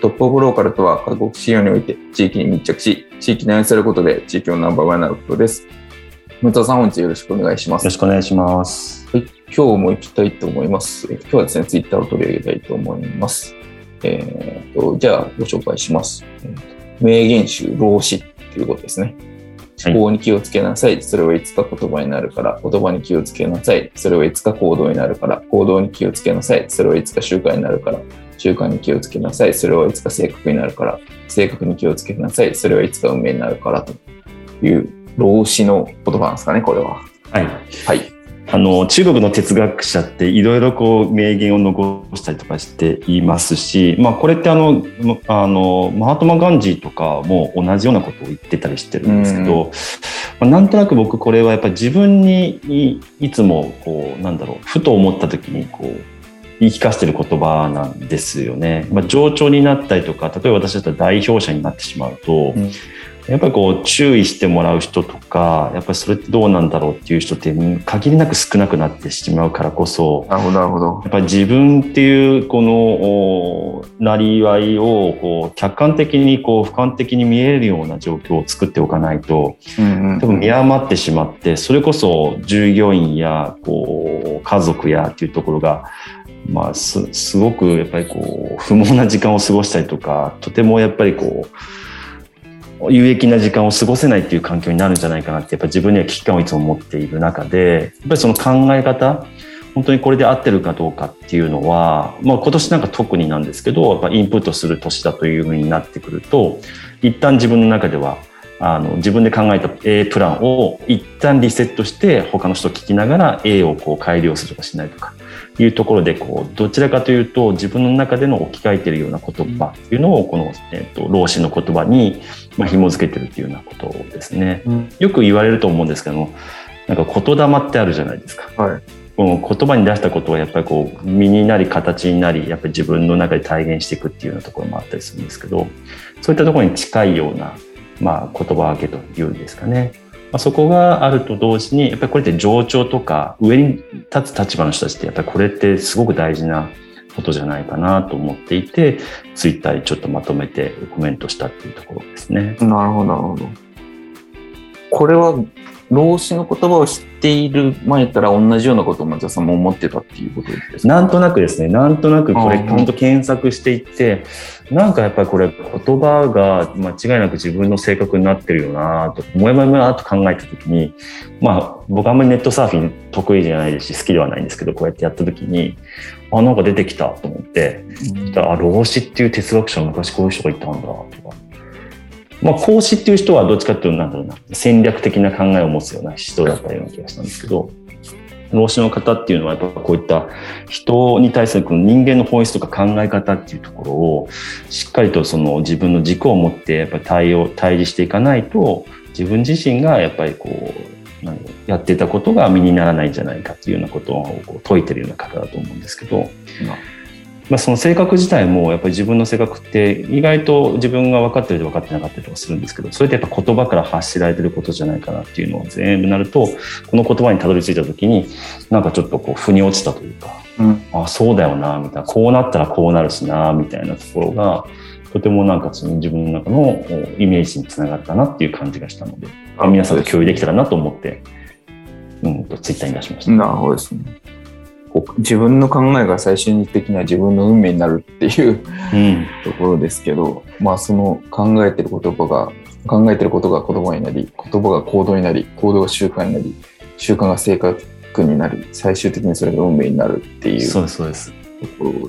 トップオブローカルとは、各国事業において地域に密着し、地域に愛されることで地域のナンバーワンになることです。村田さん、本日よろしくお願いします。よろしくお願いします。はい、今日も行きたいと思います。今日はですね、ツイッターを取り上げたいと思います。えーと、じゃあ、ご紹介します。えー、名言集、老子ということですね。思考に気をつけなさい。それはいつか言葉になるから。言葉に気をつけなさい。それはいつか行動になるから。行動に気をつけなさい。それはいつか習慣になるから。習慣に気をつけなさい。それはいつか性格になるから。性格に気をつけなさい。それはいつか運命になるからという老子の言葉なんですかね、これは。はい。はい。あの中国の哲学者っていろいろこう名言を残したりとかしていますし、まあ、これってあのあのマハトマ・ガンジーとかも同じようなことを言ってたりしてるんですけど、まあ、なんとなく僕これはやっぱり自分にいつもこうなんだろうふと思った時にこう言い聞かせてる言葉なんですよね。まあ、上長になったりとか例えば私だったら代表者になってしまうと、うん、やっぱりこう注意してもらう人とかやっぱりそれってどうなんだろうっていう人って限りなく少なくなってしまうからこそなるほどなるほど。やっぱり自分っていうこのなりわいをこう客観的にこう俯瞰的に見えるような状況を作っておかないと、うんうん、多分見余ってしまってそれこそ従業員やこう家族やっていうところがまあ、すすごくやっぱりこう不毛な時間を過ごしたりとかとてもやっぱりこう有益な時間を過ごせないっていう環境になるんじゃないかなってやっぱ自分には危機感をいつも持っている中でやっぱりその考え方本当にこれで合ってるかどうかっていうのは、まあ、今年なんか特になんですけどやっぱインプットする年だというふうになってくると一旦自分の中ではあの自分で考えた A プランを一旦リセットして他の人を聞きながら A をこう改良するとかしないとかいうところでこうどちらかというと自分の中での置き換えているような言葉っていうのをこの、えーと、老子の言葉に、まあ、紐付けてるっていうようなことですね、うん、よく言われると思うんですけどもなんか言霊ってあるじゃないですか。はい。この言葉に出したことはやっぱりこう身になり形になりやっぱり自分の中で体現していくっていうようなところもあったりするんですけどそういったところに近いような、まあ、言葉分けというんですかね。まあ、そこがあると同時にやっぱりこれって上長とか上に立つ立場の人たちってやっぱりこれってすごく大事なことじゃないかなと思っていてツイッターにちょっとまとめてコメントしたっていうところですね。なるほどなるほど。これは老子の言葉を知っている前から同じようなことを松田さんも思ってたっていうことですか？なんとなくですね。なんとなくこれ本当検索していってなんかやっぱりこれ言葉が間違いなく自分の性格になってるよなともやもやもやと考えた時にまあ僕あんまりネットサーフィン得意じゃないですし好きではないんですけどこうやってやった時にあなんか出てきたと思って、うん、あ老子っていう哲学者昔こういう人がいたんだとかまあ、講師っていう人はどっちかっていうと、なんだろうな、戦略的な考えを持つような人だったような気がしたんですけど、老子の方っていうのはやっぱこういった人に対するこの人間の本質とか考え方っていうところをしっかりとその自分の軸を持ってやっぱ対応対峙していかないと自分自身がやっぱりこうやってたことが身にならないんじゃないかっていうようなことをこう説いてるような方だと思うんですけど、まあ、その性格自体もやっぱり自分の性格って意外と自分が分かってると分かってなかったりとかするんですけどそれってやっぱ言葉から発しられてることじゃないかなっていうのを全部なるとこの言葉にたどり着いた時になんかちょっとこう腑に落ちたというか、うん、あそうだよなみたいなこうなったらこうなるしなみたいなところがとてもなんかその自分の中のイメージにつながったなっていう感じがしたので皆さんと共有できたらなと思って、うん、とツイッターに出しました。なるほどですねこう自分の考えが最終的には自分の運命になるっていううん。ところですけど、まあその考えてる言葉が、考えてることが言葉になり、言葉が行動になり、行動が習慣になり、習慣が性格になり、最終的にそれが運命になるっていうとそうです、そうです。ころ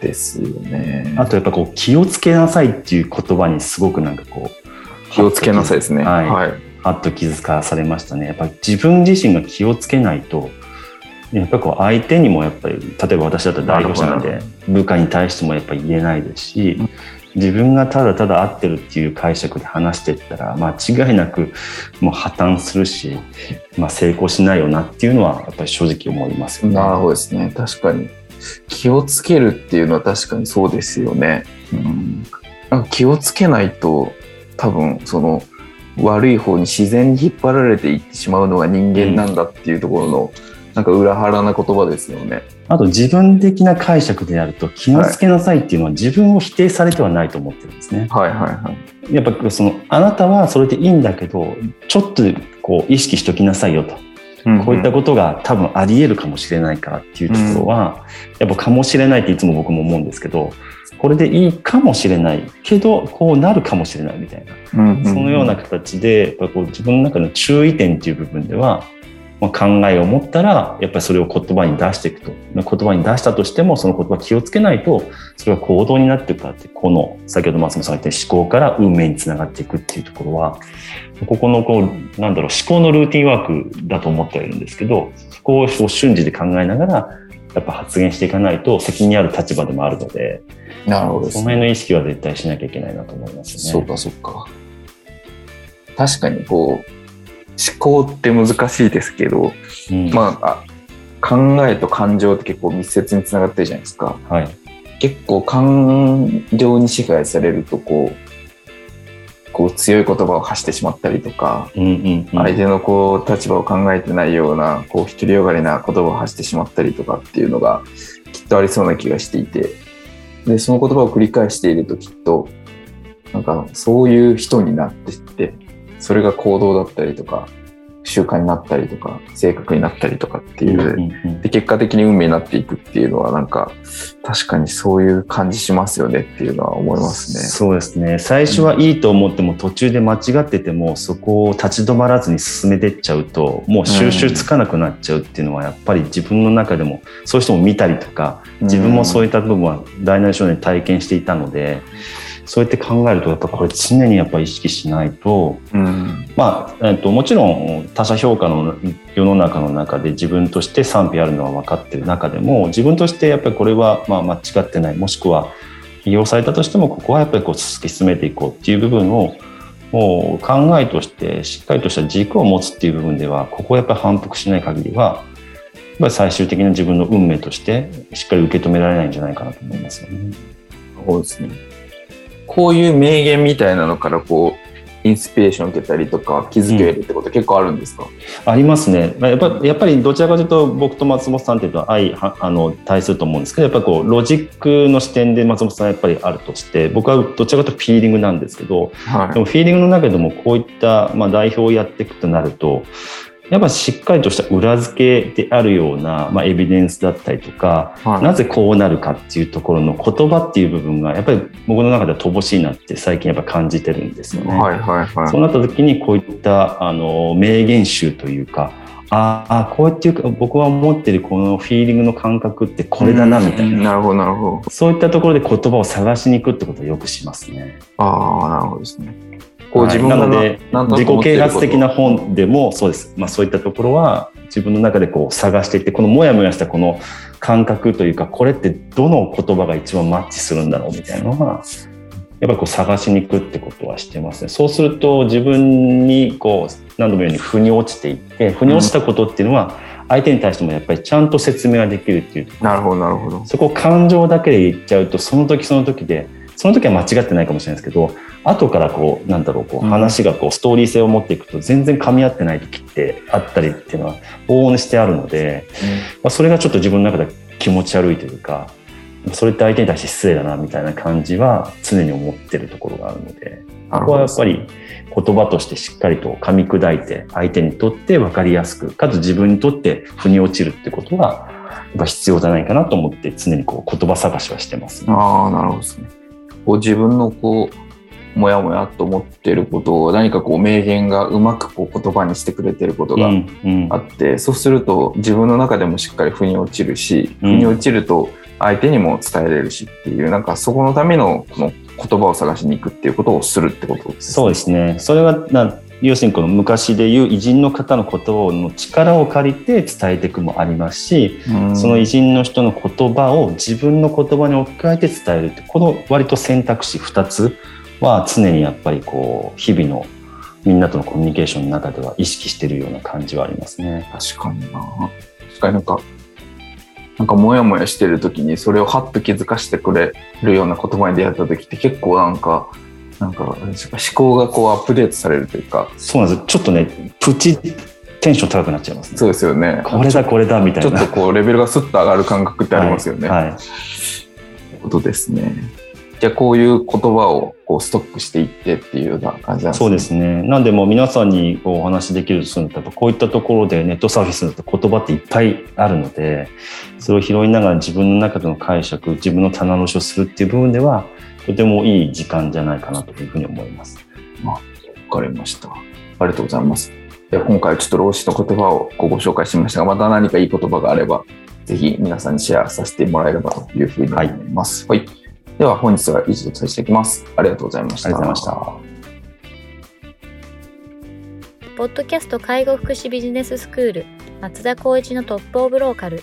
ですよね。あとやっぱこう気をつけなさいっていう言葉にすごくなんかこう気をつけなさいですね。はいはい。はっと気づかされましたね。やっぱり自分自身が気をつけないと、やっぱりこう相手にもやっぱり、例えば私だったら代表者なんで、部下に対してもやっぱり言えないですしうん、自分がただただ合ってるっていう解釈で話していったら、まあ違いなくもう破綻するし、まあ成功しないよなっていうのはやっぱり正直思いますよね。なるほどですね。確かに。気をつけるっていうのは確かにそうですよね。うん、なんか気をつけないと、多分その悪い方に自然に引っ張られていってしまうのが人間なんだっていうところの、なんか裏腹な言葉ですよね。あと自分的な解釈であると気をつけなさいっていうのは自分を否定されてはないと思ってるんですね。はいはいはい。やっぱそのあなたはそれでいいんだけどちょっとこう意識しときなさいよと、こういったことが多分あり得るかもしれないからっていうところは、やっぱかもしれないっていつも僕も思うんですけどこれでいいかもしれないけどこうなるかもしれないみたいな、うんうんそのような形でやっぱこう自分の中の注意点っていう部分では、まあ、考えを持ったらやっぱりそれを言葉に出していくと言葉に出したとしてもその言葉気をつけないとそれは行動になっていくからってこの先ほど松本さんが言った思考から運命につながっていくっていうところはここのこうなんだろう思考のルーティンワークだと思ってはいるんですけどそこを瞬時で考えながらやっぱ発言していかないと責任ある立場でもあるのでなるほど。その辺の意識は絶対しなきゃいけないなと思いますね。そうかそうか。確かにこう、思考って難しいですけど、うん。まあ、あ考えと感情って結構密接につながってるじゃないですか。はい。結構感情に支配されるとこう、こう強い言葉を発してしまったりとか、うんうんうん。相手のこう立場を考えてないような、こう独りよがりな言葉を発してしまったりとかっていうのがきっとありそうな気がしていて、で、その言葉を繰り返しているときっと、なんかそういう人になっていって、それが行動だったりとか、習慣になったりとか、性格になったりとかっていう、うんうんで、結果的に運命になっていくっていうのは、なんか、確かにそういう感じしますよねっていうのは思いますね。そうですね。最初はいいと思っても途中で間違っててもそこを立ち止まらずに進めてっちゃうともう収集つかなくなっちゃうっていうのはやっぱり自分の中でもそういう人も見たりとか自分もそういった部分は大なり小なり体験していたのでそうやって考えるとやっぱこれ常にやっぱ意識しないとうん。まあ、えっと、もちろん他者評価の世の中の中で自分として賛否あるのは分かってる中でも自分としてやっぱりこれはまあ間違ってないもしくは起用されたとしてもここはやっぱりこう突き進めていこうっていう部分をもう考えとしてしっかりとした軸を持つっていう部分ではここをやっぱり反復しない限りはやっぱり最終的な自分の運命としてしっかり受け止められないんじゃないかなと思いますよね。そうですね。こういう名言みたいなのから、こう、インスピレーションを受けたりとか、気づけるってこと結構あるんですか、ありますね。まあやっぱやっぱりどちらかというと僕と松本さんっていうと相はあの対すると思うんですけどやっぱこうロジックの視点で松本さんはやっぱりあるとして僕はどちらかというとフィーリングなんですけどはでもフィーリングの中でもこういった、まあ、代表をやっていくとなるとやっぱしっかりとした裏付けであるような、まあ、エビデンスだったりとかはい。なぜこうなるかっていうところの言葉っていう部分がやっぱり僕の中では乏しいなって最近やっぱ感じてるんですよね。はいはいはい。そうなった時にこういったあの名言集というかああこうやっていうか僕は思ってるこのフィーリングの感覚ってこれだなみたいな、うんなるほどなるほど。そういったところで言葉を探しに行くってことはよくしますね。ああ、なるほどですね。こうはい自分がなのでなんとな自己啓発的な本でもそうです、まあ、そういったところは自分の中でこう探していってこのモヤモヤしたこの感覚というかこれってどの言葉が一番マッチするんだろうみたいなのはやっぱりこう探しに行くってことはしてますね。そうすると自分にこう何度も言うように腑に落ちていって腑に落ちたことっていうのは相手に対してもやっぱりちゃんと説明ができるっていうなるほどなるほど。そこを感情だけで言っちゃうとその時その時でその時は間違ってないかもしれないですけど後からこうなんだろうこううん。話がこうストーリー性を持っていくと全然噛み合ってない時ってあったりっていうのは往々にしてあるので、まあ、それがちょっと自分の中で気持ち悪いというかそれって相手に対して失礼だなみたいな感じは常に思ってるところがあるのでここはやっぱり言葉としてしっかりと噛み砕いて相手にとって分かりやすくかつ自分にとって腑に落ちるってことはぱ必要じゃないかなと思って常にこう言葉探しはしてます、ね、ああ、なるほどですね。こう自分のこう、もやもやと思っていることを何かこう名言がうまくこう言葉にしてくれてることがうんうん。あって、そうすると自分の中でもしっかり腑に落ちるし、うん。腑に落ちると相手にも伝えれるしっていう、なんかそこのためのこの言葉を探しに行くっていうことをするってことですね。そうですね。それはな要するにこの昔でいう偉人の方の言葉の力を借りて伝えていくもありますし、うんその偉人の人の言葉を自分の言葉に置き換えて伝えるってこの割と選択肢2つは常にやっぱりこう日々のみんなとのコミュニケーションの中では意識してるような感じはありますね。確かにな。確かになんか、なんかモヤモヤしてる時にそれをハッと気づかせてくれるような言葉に出会った時って結構なんか、なんか思考がこうアップデートされるというか、そうなんですちょっとねプチテンション高くなっちゃいますね。そうですよね。これだこれだみたいな。ちょっとこうレベルがスッと上がる感覚ってありますよね。はいはいことですね。じゃあこういう言葉をこうストックしていってっていうような感じなんですね。そうですね。なんでもう皆さんにこうお話しできるとするとこういったところでネットサーフィスだと言葉っていっぱいあるのでそれを拾いながら自分の中での解釈自分の棚卸しをするっていう部分ではとてもいい時間じゃないかなというふうに思います。わかりました。ありがとうございます。では今回はちょっと老子の言葉をこうご紹介しましたが、また何かいい言葉があれば、ぜひ皆さんにシェアさせてもらえればというふうに思います。はい。では本日は以上とさせていきます。ありがとうございました。ありがとうございました。ポッドキャスト介護福祉ビジネススクール松田光一のトップオブローカル